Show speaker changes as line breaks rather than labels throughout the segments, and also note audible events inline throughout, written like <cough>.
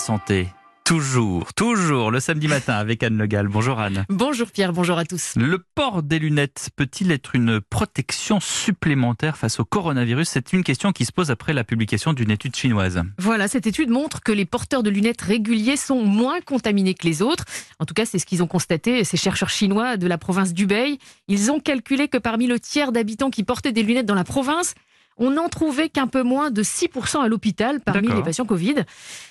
santé. Toujours, toujours le samedi matin avec Anne Legal. Bonjour Anne.
Bonjour Pierre, bonjour à tous.
Le port des lunettes peut-il être une protection supplémentaire face au coronavirus? C'est une question qui se pose après la publication d'une étude chinoise.
Voilà, cette étude montre que les porteurs de lunettes réguliers sont moins contaminés que les autres. En tout cas, c'est ce qu'ils ont constaté, ces chercheurs chinois de la province d'Hubei. Ils ont calculé que parmi le tiers d'habitants qui portaient des lunettes dans la province, on n'en trouvait qu'un peu moins de 6% à l'hôpital parmi les patients Covid.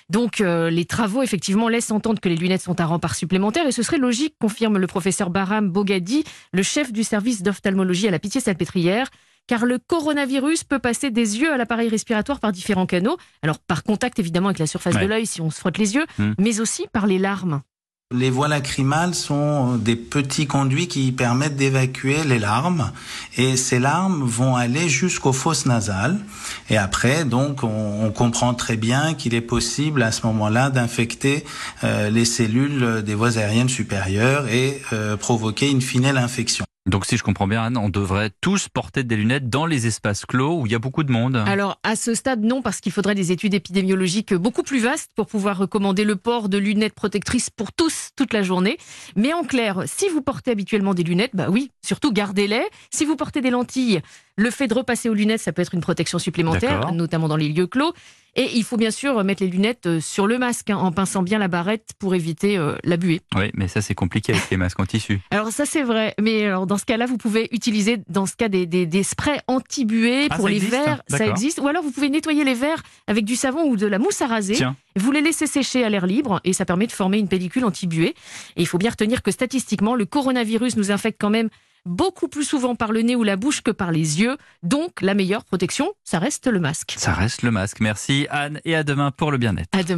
Donc euh, les travaux effectivement laissent entendre que les lunettes sont un rempart supplémentaire et ce serait logique, confirme le professeur Baram Bogadi, le chef du service d'ophtalmologie à la Pitié-Salpêtrière car le coronavirus peut passer des yeux à l'appareil respiratoire par différents canaux. Alors par contact évidemment avec la surface de l'œil si on se frotte les yeux, hmm. mais aussi par les larmes.
Les voies lacrymales sont des petits conduits qui permettent d'évacuer les larmes et ces larmes vont aller jusqu'aux fosses nasales et après donc on, comprend très bien qu'il est possible à ce moment-là d'infecter euh, les cellules des voies aériennes supérieures et euh, provoquer une fine l'infection.
Donc si je comprends bien, Anne, on devrait tous porter des lunettes dans les espaces clos où il y a beaucoup de monde.
Alors à ce stade, non, parce qu'il faudrait des études épidémiologiques beaucoup plus vastes pour pouvoir recommander le port de lunettes protectrices pour tous toute la journée. Mais en clair, si vous portez habituellement des lunettes, bah oui, surtout gardez-les. Si vous portez des lentilles, le fait de repasser aux lunettes, ça peut être une protection supplémentaire, notamment dans les lieux clos. Et il faut bien sûr mettre les lunettes euh, sur le masque, hein, en pinçant bien la barrette pour éviter euh, la buée.
Oui, mais ça c'est compliqué avec les masques en tissu. <laughs>
Alors ça c'est vrai, mais alors, dans ce cas-là, vous pouvez utiliser dans ce cas des, des, sprays anti-buée ah, pour les verres, ça existe. Ou alors vous pouvez nettoyer les verres avec du savon ou de la mousse à raser. Vous les laissez sécher à l'air libre et ça permet de former une pellicule anti-buée. Et il faut bien retenir que statistiquement, le coronavirus nous infecte quand même beaucoup plus souvent par le nez ou la bouche que par les yeux. Donc, la meilleure protection, ça reste le masque.
Ça reste le masque. Merci Anne et à demain pour le bien-être.
À demain.